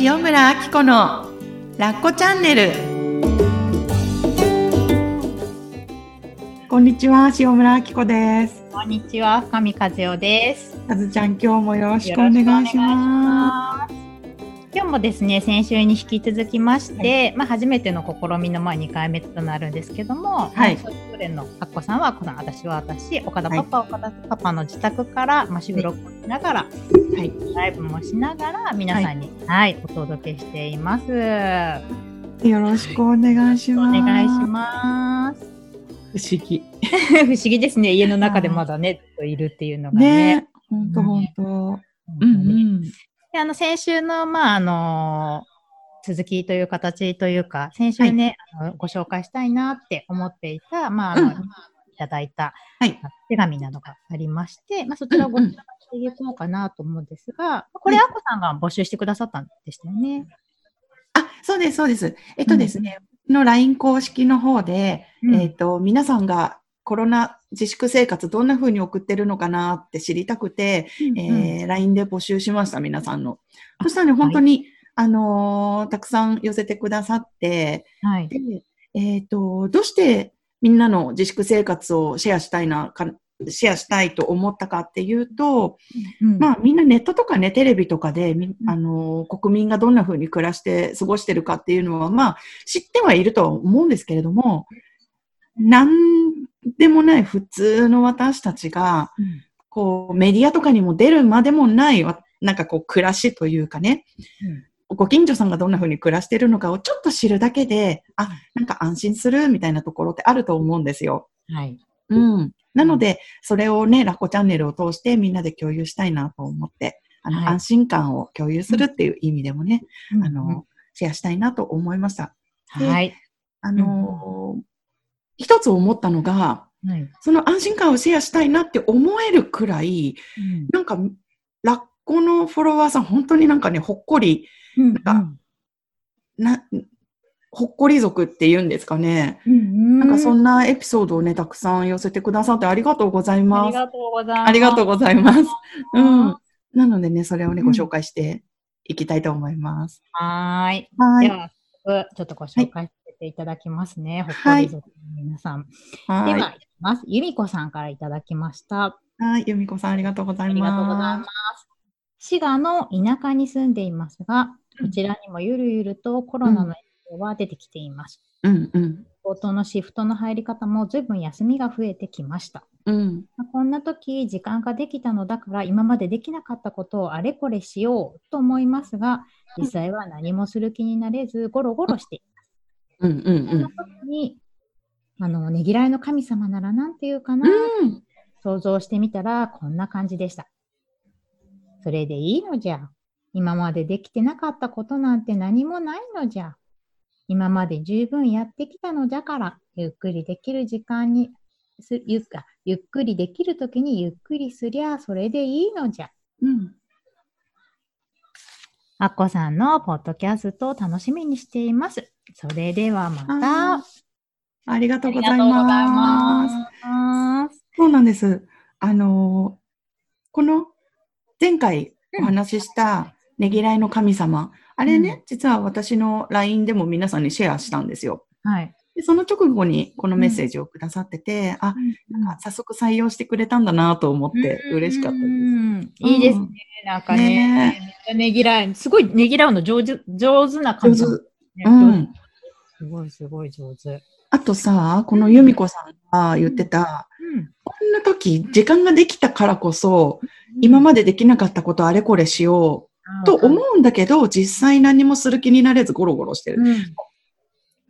塩村あき子のラッコチャンネル。こんにちは塩村あき子です。こんにちは深見和代です。かずちゃん今日もよろしくお願いします今日もですね先週に引き続きまして、はい、まあ、初めての試みのまあ2回目となるんですけども、はい、それぞれのあっこさんはこの私は私岡田パパ、はい、岡田パパの自宅から、まあ、収録をしながら、はい、ライブもしながら皆さんに、はい、お届けしています。よろしくお願いします。お願いします。不思議。不思議ですね。家の中でまだね、といるっていうのがね。本当本当。うんうん。で、あの、先週の、まあ、あの続きという形というか、先週ね、はい、あのご紹介したいなって思っていた、まあ、あの、うん、いただいた、はい、手紙などがありまして、まあ、そちらをご紹介していこうかなと思うんですが、これ、あこさんが募集してくださったんでしたよね。あ、そうです、そうです。えっとですね、うん、の LINE 公式の方で、うん、えっと、皆さんがコロナ自粛生活どんな風に送ってるのかなって知りたくて、うんうん、えー、LINE で募集しました、皆さんの。そしたらね、本当に、はい、あのー、たくさん寄せてくださって、はい、でえっ、ー、と、どうしてみんなの自粛生活をシェアしたいな、かシェアしたいと思ったかっていうと、うん、まあみんなネットとかね、テレビとかで、あの、国民がどんな風に暮らして過ごしてるかっていうのは、まあ知ってはいると思うんですけれども、なんでもない普通の私たちが、うん、こうメディアとかにも出るまでもない、なんかこう暮らしというかね、うん、ご近所さんがどんな風に暮らしてるのかをちょっと知るだけで、あ、なんか安心するみたいなところってあると思うんですよ。はい。うん。なので、それをね、ラッコチャンネルを通してみんなで共有したいなと思って、あの、はい、安心感を共有するっていう意味でもね、うん、あの、シェアしたいなと思いました。はい。あの、一つ思ったのが、はい、その安心感をシェアしたいなって思えるくらい、うん、なんか、ラッコのフォロワーさん、本当になんかね、ほっこり、なんか、うんうん、な、ほっこり族って言うんですかね、うんうん。なんかそんなエピソードをね、たくさん寄せてくださってありがとうございます。ありがとうございます。ありがとうございます。うん。なのでね、それをね、ご紹介していきたいと思います。はい。はい。では、ちょっとご紹介ていただきますね。ほっこり族の皆さん。はい。では、ます。由美子さんからいただきました。はい。由美子さん、ありがとうございます。ありがとうございます。滋賀の田舎に住んでいますが、こちらにもゆるゆるとコロナの影響は出てきています。うんうん。冒頭のシフトの入り方も随分休みが増えてきました。うん、こんな時時間ができたのだから今までできなかったことをあれこれしようと思いますが実際は何もする気になれずゴロゴロしてい。うんうんうん、そんな時にあのねぎらいの神様ならなんて言うかな、うん、想像してみたらこんな感じでした。それでいいのじゃ。今までできてなかったことなんて何もないのじゃ。今まで十分やってきたのだから、ゆっくりできる時間にすゆっゆっくりできるときにゆっくりすりゃそれでいいのじゃ。うん。あっこさんのポッドキャストを楽しみにしています。それではまた。ありがとうございます。そうなんです。あのこの前回お話ししたねぎらいの神様、あれね、うん、実は私の LINE でも皆さんにシェアしたんですよ。はい。でその直後にこのメッセージをくださってて、うん、あ、なんか早速採用してくれたんだなと思って嬉しかったです。うん、いいですね。なんかね、ねねぎらい、すごいねぎらうの上手、上手な感じ、ね。うん。すごいすごい上手。あとさ、この由美子さんが言ってた、うん、こんな時、時間ができたからこそ、今までできなかったことあれこれしようと思うんだけど、実際何もする気になれずゴロゴロしてる。うん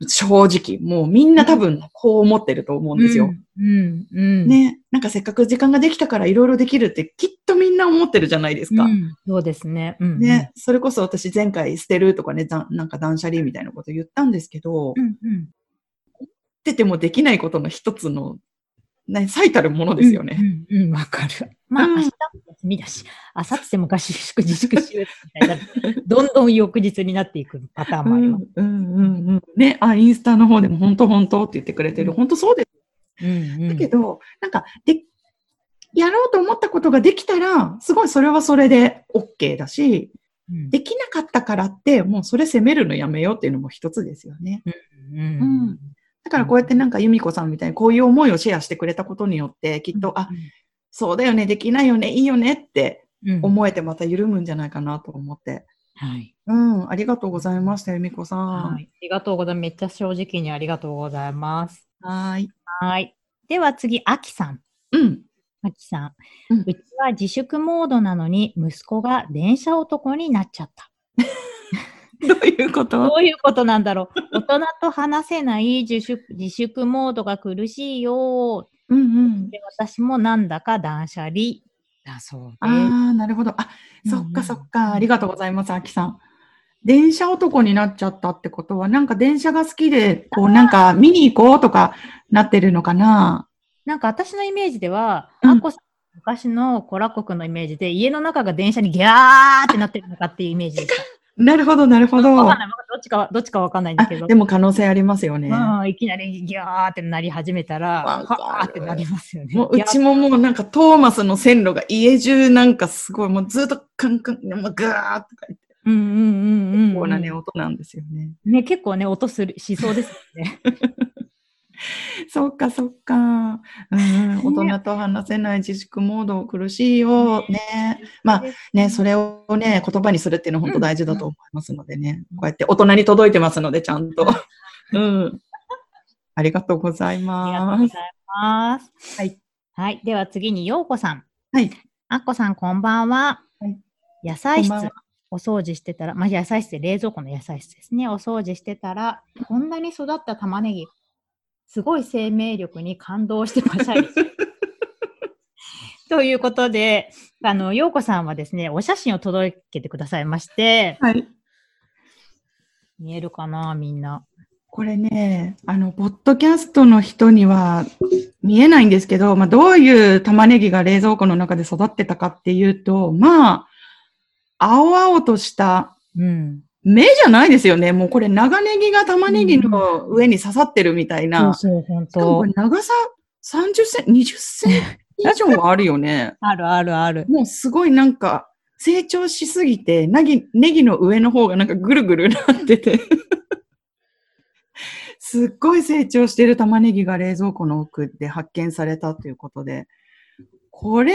正直。もうみんな多分こう思ってると思うんですよ。うん。うん。ね。なんかせっかく時間ができたからいろいろできるってきっとみんな思ってるじゃないですか。うん、そうですね。うん、ね。それこそ私前回捨てるとかね、なんか断捨離みたいなこと言ったんですけど、うんうん。っててもできないことの一つの何、最たるものですよね。うん、うん、わ、うん、かる。まあ、明日も休みだし、明後日も合宿自粛しようみたいな、どんどん翌日になっていくパターンもあります。うん、うん、うん。ね、あ、インスタの方でも本当本当って言ってくれてる。本当そうです。うん、うん。だけど、なんか、で、やろうと思ったことができたら、すごいそれはそれで OK だし、できなかったからって、もうそれ責めるのやめようっていうのも一つですよね。うん、うんだからこうやってなんか由美子さんみたいにこういう思いをシェアしてくれたことによって、きっと、あ、そうだよね、できないよね、いいよねって思えてまた緩むんじゃないかなと思って。はい。うん、ありがとうございました、由美子さん。はい。ありがとうございます。めっちゃ正直にありがとうございます。はい。はい。では次、あきさん。うん。あきさん、うん、うちは自粛モードなのに、息子が電車男になっちゃった。どういうこと？どういうことなんだろう？大人と話せない自粛自粛モードが苦しいよ。うんうん、で私もなんだか断捨離だそうです。ああ、なるほど。あ、そっかそっか。ありがとうございます、あきさん。電車男になっちゃったってことは、なんか電車が好きで、こうなんか見に行こうとかなってるのかな？なんか私のイメージでは、うん、アッコさん昔のコラコクのイメージで、家の中が電車にギャーってなってるのかっていうイメージでした。なるほど、なるほど。わかんない。どっちか、どっちかわかんないんだけど。でも可能性ありますよね。うん、いきなりギャーってなり始めたら、はーってなりますよね。もううちももうなんかトーマスの線路が家中なんかすごい、もうずっとカンカン、もうグーとか言って。うんうんうんうん。結構なね、音なんですよね。ね、結構ね、音する、しそうですよね。そっかそっか。うん、大人と話せない自粛モード苦しいよ。ね。まあね、それをね、言葉にするっていうのは本当大事だと思いますのでね。こうやって大人に届いてますので、ちゃんと。うん。ありがとうございます。ありがとうございます。はい。はい。では次に、ようこさん。はい。あっこさん、こんばんは。はい、野菜室。お掃除してたら、まあ、野菜室で冷蔵庫の野菜室ですね。お掃除してたら、こんなに育った玉ねぎすごい生命力に感動してました。ということで、あの、ようこさんはですね、お写真を届けてくださいまして、はい。見えるかな、みんな。これね、あの、ポッドキャストの人には見えないんですけど、まあ、どういう玉ねぎが冷蔵庫の中で育ってたかっていうと、まあ、青々とした、うん、目じゃないですよね。もうこれ長ネギが玉ねぎの上に刺さってるみたいな。うん、そうそう、本当。長さ30センチ、20センチ 以上あるよね。あるあるある。もうすごいなんか、成長しすぎて、ネギ、ネギの上の方がなんかぐるぐるなってて すっごい成長してる玉ねぎが冷蔵庫の奥で発見されたということで、これ、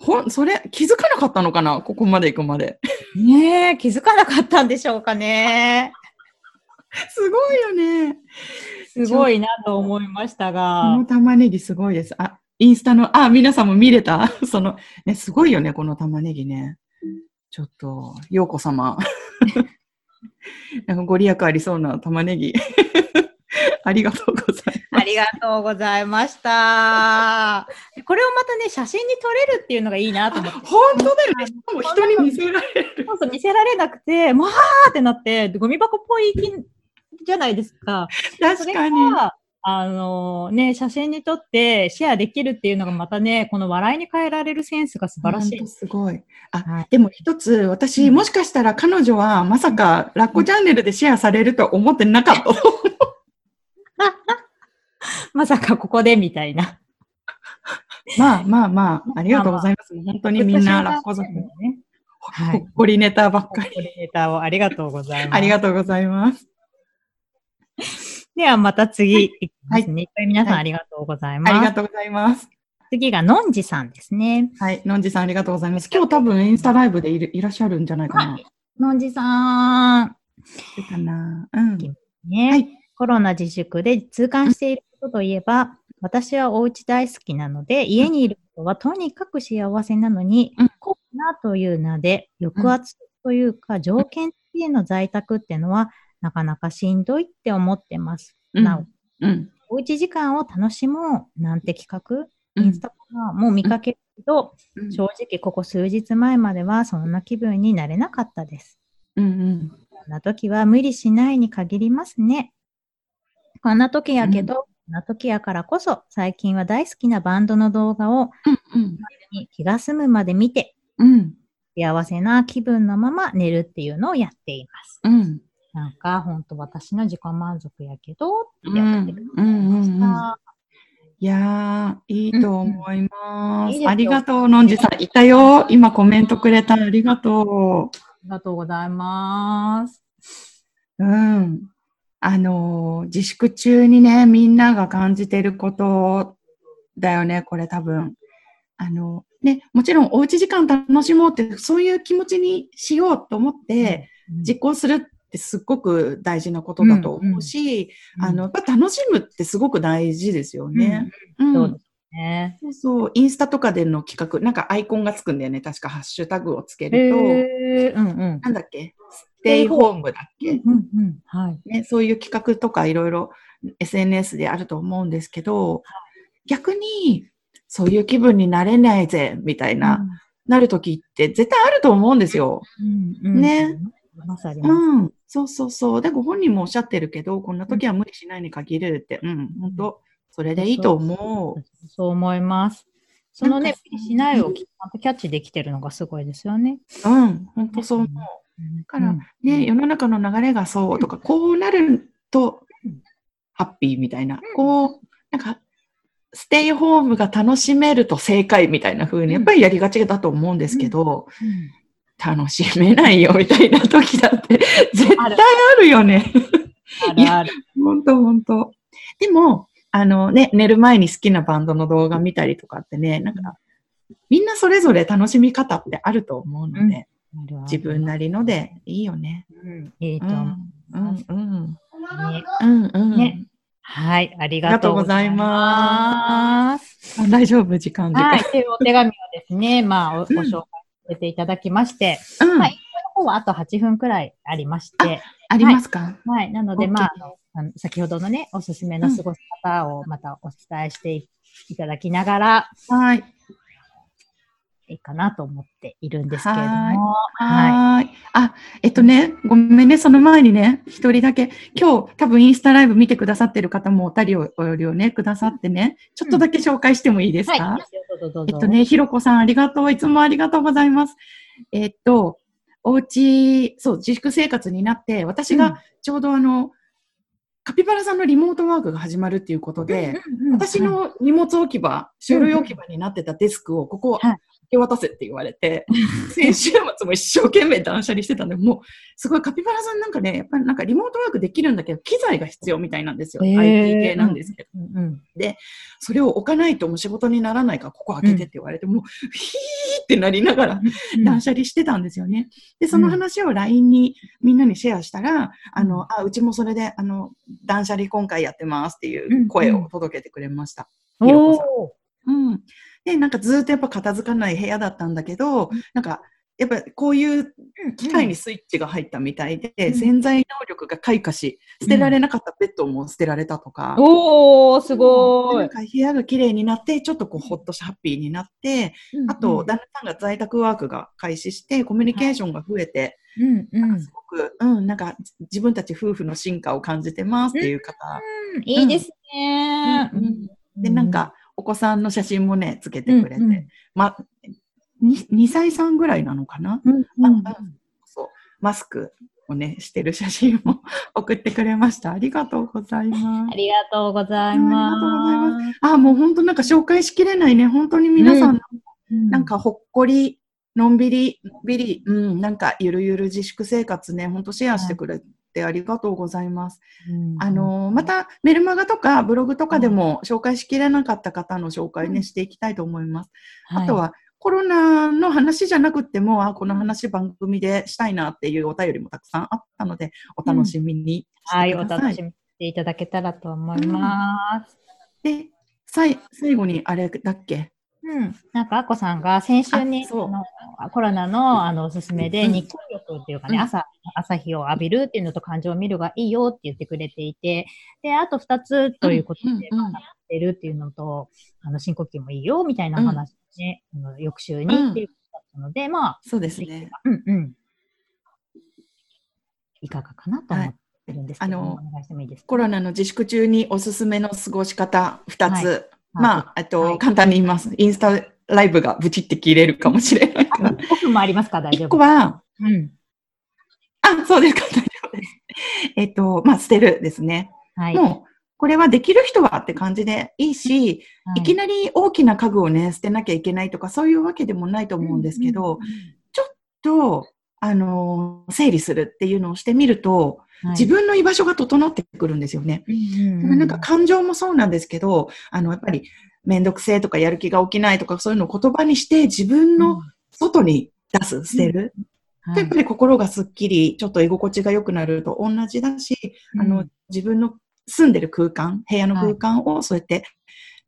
ほん、それ、気づかなかったのかな？ここまで行くまで。ねえ、気づかなかったんでしょうかね。すごいよね。すごいなと思いましたが。この玉ねぎすごいです。あ、インスタの、あ、皆さんも見れた？その、ね、すごいよね、この玉ねぎね。ちょっと、ようこ様。なんかご利益ありそうな玉ねぎ。ありがとうございます。ありがとうございました。これをまたね、写真に撮れるっていうのがいいなと思って。本当だよね。しかも人に見せられる。そうそう見せられなくて、まあってなって、ゴミ箱っぽいじゃないですか。確かに。あのね、写真に撮ってシェアできるっていうのがまたね、この笑いに変えられるセンスが素晴らしい。すごい。あ、はい、でも一つ、私、もしかしたら彼女はまさかラッコチャンネルでシェアされると思ってなかった。まさかここでみたいな。まあまあまあ、ありがとうございます。まあまあ、本当にみんなラッコ族ね。はい。ほっこりネタばっかり。ほっこりネタをありがとうございます。ありがとうございます。ではまた次いきますね。はい、皆さんありがとうございます。ありがとうございます。次がのんじさんですね。はい、のんじさんありがとうございます。今日多分インスタライブでいるいらっしゃるんじゃないかな。のんじさん。かな。うん。ね、はい。コロナ自粛で痛感していることといえば、私はお家大好きなので、家にいることはとにかく幸せなのに、うん、コロナという名で抑圧というか、条件付きの在宅っていうのは、なかなかしんどいって思ってます。うん、なお、うん、おうち時間を楽しもうなんて企画、インスタとかも見かけるけど、うん、正直ここ数日前まではそんな気分になれなかったです。うんうん、こんな時は無理しないに限りますね。こんな時やけど、な時やからこそ、最近は大好きなバンドの動画を、気が済むまで見て、うん、幸せな気分のまま寝るっていうのをやっています。うん、なんか、ほんと私の自己満足やけど、ってやってるました。いやー、いいと思います。うんうん、ありがとう、のんじさん。いたよ。今コメントくれた。ありがとう。ありがとうございます。うん。あのー、自粛中にね、みんなが感じてることだよね、これ多分。あの、ね、もちろんおうち時間楽しもうって、そういう気持ちにしようと思って、実行するってすっごく大事なことだと思うし、うんうん、あの、やっぱ楽しむってすごく大事ですよね。うん、そうですね。そうそう、インスタとかでの企画、なんかアイコンがつくんだよね。確かハッシュタグをつけると、うんうん、なんだっけ？ステイホームだっけ、うんうんはいね、そういう企画とかいろいろ SNS であると思うんですけど、逆にそういう気分になれないぜ、みたいな、うん、なるときって絶対あると思うんですよ。うんうん、ね。まさに。うん。そうそうそう。で、ご本人もおっしゃってるけど、こんな時は無理しないに限るって、うん、本当それでいいと思う。そう思います。そのね、無理しないをキャッチできてるのがすごいですよね。うん、本当そう思う。だから、ね、世の中の流れがそうとか、こうなるとハッピーみたいな、こう、なんか、ステイホームが楽しめると正解みたいな風に、やっぱりやりがちだと思うんですけど、楽しめないよみたいな時だって絶対あるよね。ある。ある。本当本当でも、あのね、寝る前に好きなバンドの動画見たりとかってね、なんか、みんなそれぞれ楽しみ方ってあると思うので、うん、自分なりのでいいよね。うん、いいと思う。うん、うん、うん。うん、ね。はい、ありがとうございます。大丈夫、時間で。はい、お手紙をですね、まあ、ご紹介せていただきまして、うん、まあ、の方はあと8分くらいありまして。ありますか、はい、はい。なので、まああの、先ほどのね、おすすめの過ごし方をまたお伝えしていただきながら、はい。いいかなと思っているんですけれども。はい。あ、えっとね、ごめんね、その前にね、一人だけ、今日多分インスタライブ見てくださってる方もおたりを、およりをね、くださってね、ちょっとだけ紹介してもいいですか、うん。はい、えっとね、ひろこさんありがとう。いつもありがとうございます。えっと、おうち、そう、自粛生活になって、私がちょうどあの、カピバラさんのリモートワークが始まるっていうことで、私の荷物置き場、書類置き場になってたデスクを、ここ、け渡せって言われて、先週末も一生懸命断捨離してたんで、もう、すごいカピバラさんなんかね、やっぱりなんかリモートワークできるんだけど、機材が必要みたいなんですよ。IT 系なんですけど、うんうん。で、それを置かないともう仕事にならないから、ここ開けてって言われて、うん、もう、ヒーってなりながら断捨離してたんですよね。で、その話を LINE にみんなにシェアしたら、あの、あ、うちもそれで、あの、断捨離今回やってますっていう声を届けてくれました。うんうん、うん。で、なんかずっとやっぱ片付かない部屋だったんだけど、なんか、やっぱこういう機械にスイッチが入ったみたいで、うん、潜在能力が開花し、捨てられなかったベッドも捨てられたとか。うん、おー、すごい。なんか部屋が綺麗になって、ちょっとこうほっとしハッピーになって、うん、あと、旦那さんが在宅ワークが開始して、コミュニケーションが増えて、うんうん、すごく、うん、なんか自分たち夫婦の進化を感じてますっていう方。うん、いいですね。で、なんか、お子さんの写真もね、つけてくれて、うんうん、ま、2, 2歳さんぐらいなのかな、うんうん、そう、マスクをね、してる写真も送ってくれました。ありがとうございます。ありがとうございます。あもう本当なんか紹介しきれないね。本当に皆さん、うん、なんかほっこり、のんびり、びり、うん、なんかゆるゆる自粛生活ね、本当シェアしてくれてありがとうございます。あの、またメルマガとかブログとかでも紹介しきれなかった方の紹介ね、していきたいと思います。あとは、コロナの話じゃなくても、あ、この話番組でしたいなっていうお便りもたくさんあったので、お楽しみにはい、お楽しみしていただけたらと思います。で、最後にあれだっけ？うん、なんか、あこさんが先週にコロナのあのおすすめで、日光浴っていうかね、うん、朝、朝日を浴びるっていうのと感情を見るがいいよって言ってくれていて、で、あと2つということで、まあ、ってるっていうのと、あの、深呼吸もいいよみたいな話ね、うん、翌週にっていうことだったので、まあ、そうですね。うんうん。いかがかなと思って。るんですけど、あのコロナの自粛中におすすめの過ごし方2つ、はいまあ、あと、はい、簡単に言います。インスタライブがブチって切れるかもしれないから。5分もありますか？大丈夫。1個は、うん。あ、そうですか、大丈夫です。えっと、まあ、捨てるですね。はい。もう、これはできる人はって感じでいいし、はい、いきなり大きな家具をね、捨てなきゃいけないとか、そういうわけでもないと思うんですけど、ちょっと、あの、整理するっていうのをしてみると、はい、自分の居場所が整ってくるんですよね。なんか感情もそうなんですけど、あの、やっぱり、めんどくせえとかやる気が起きないとかそういうのを言葉にして自分の外に出す、捨てる。はい、やっぱり心がすっきり、ちょっと居心地が良くなると同じだし、あの、自分の住んでる空間、部屋の空間をそうやって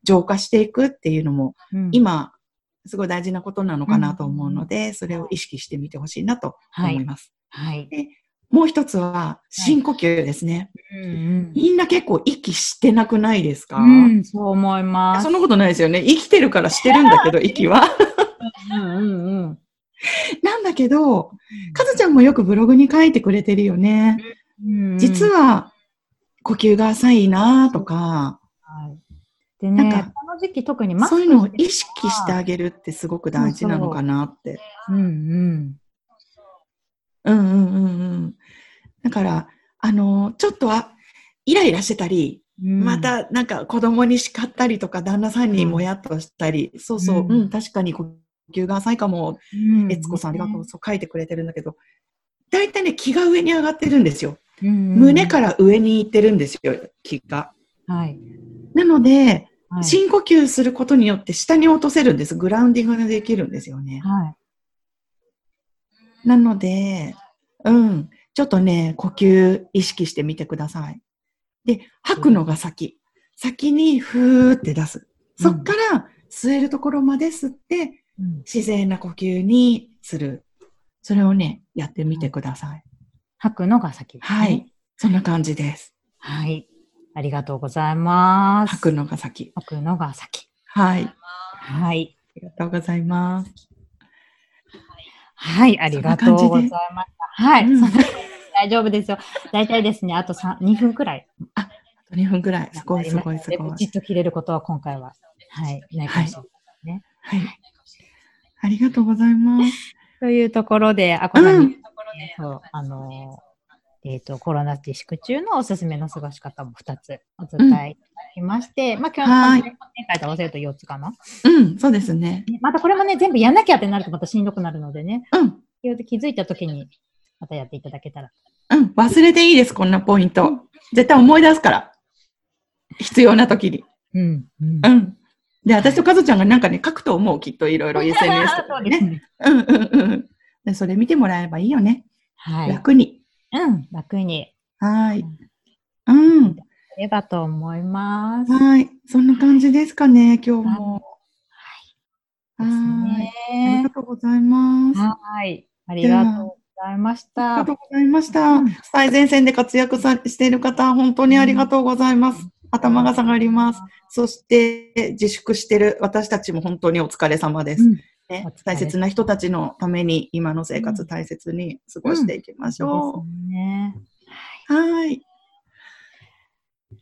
浄化していくっていうのも、今、すごい大事なことなのかなと思うので、それを意識してみてほしいなと思います。はい。でもう一つは、深呼吸ですね、はいうんうん。みんな結構息してなくないですか、うん、そう思います。そんなことないですよね。生きてるからしてるんだけど、息は。うんうんうん、なんだけど、かずちゃんもよくブログに書いてくれてるよね。うんうん、実は、呼吸が浅いなとか、はい、でね、なんか時期特にマスクそういうのを意識してあげるってすごく大事なのかなって。うんうん。うんうんうんうん。だから、あの、ちょっとは、イライラしてたり、うん、またなんか子供に叱ったりとか、旦那さんにもやっとしたり、うん、そうそう、うん、確かに呼吸が浅いかも、悦子さんありがとう、そう書いてくれてるんだけど、大体ね、気が上に上がってるんですよ。胸から上に行ってるんですよ、気が。はい。なので、はい、深呼吸することによって下に落とせるんです。グラウンディングができるんですよね。はい。なので、うん。ちょっとね、呼吸意識してみてください。で、吐くのが先。先にふーって出す。そっから吸えるところまで吸って、うん、自然な呼吸にする。それをね、やってみてください。吐くのが先ですね。はい。そんな感じです。はい。ありがとうございます。吐くのが先。吐くのが先。はい。はい。ありがとうございます。はい、ありがとうございました。はい、うん、大丈夫ですよ。大体ですね、あと3 2分くらい。あ、あと2分くらい。すごいすごいすごい。じっと切れることは今回は、はい、ないかもしれないね。はい。ありがとうございます。というところで、あこさんに、うん、そうあのえっ、ー、と、コロナ自粛中のおすすめの過ごし方も2つお伝えいただきまして、うん、まあ今日の前回と合わせると4つかな。うん、そうですね。またこれもね、全部やんなきゃってなるとまたしんどくなるのでね。うん。気づいた時にまたやっていただけたら。うん、忘れていいです、こんなポイント。うん、絶対思い出すから。必要な時に。うん。うん。うん、で、私とかずちゃんがなんかね、書くと思う、きっといろいろ SNS とかね。そうですね。うんうんうん。それ見てもらえばいいよね。はい。楽に。うん、楽に。はい。うん。ればと思います。はい。そんな感じですかね、今日も。はい。ね、ありがとうございます。はい。ありがとうございました。ありがとうございました。最前線で活躍さしている方、本当にありがとうございます。頭が下がります。そして、自粛してる私たちも本当にお疲れ様です。うんね、大切な人たちのために今の生活大切に過ごしていきましょう。うんね、はい。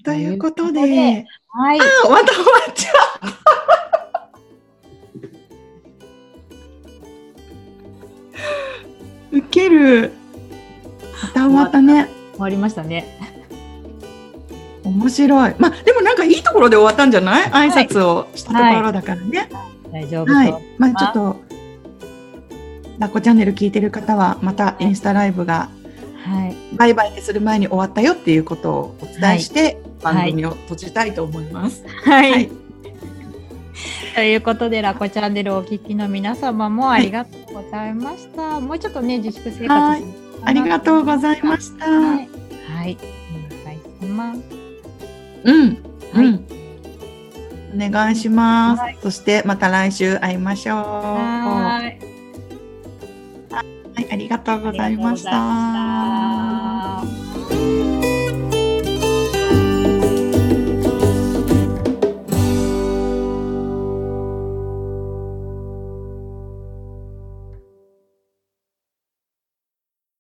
ということで、はい、あ、また終わっちゃう。ウケる。また終わったね。終わりましたね。面白い。まあ、でもなんかいいところで終わったんじゃない挨拶をしたところだからね。はい大丈夫はい。まあちょっと、ラッコチャンネル聞いてる方は、またインスタライブが、はい、バイバイする前に終わったよっていうことをお伝えして、はい、番組を閉じたいと思います。はい、はい。ということで、ラコチャンネルをお聞きの皆様もありがとうございました。はい、もうちょっとね、自粛生活、はい、ありがとうございました。はい、はい、お願いします。うん、はい、うんお願いします。はい、そしてまた来週会いましょう。はい。はい、ありがとうございました。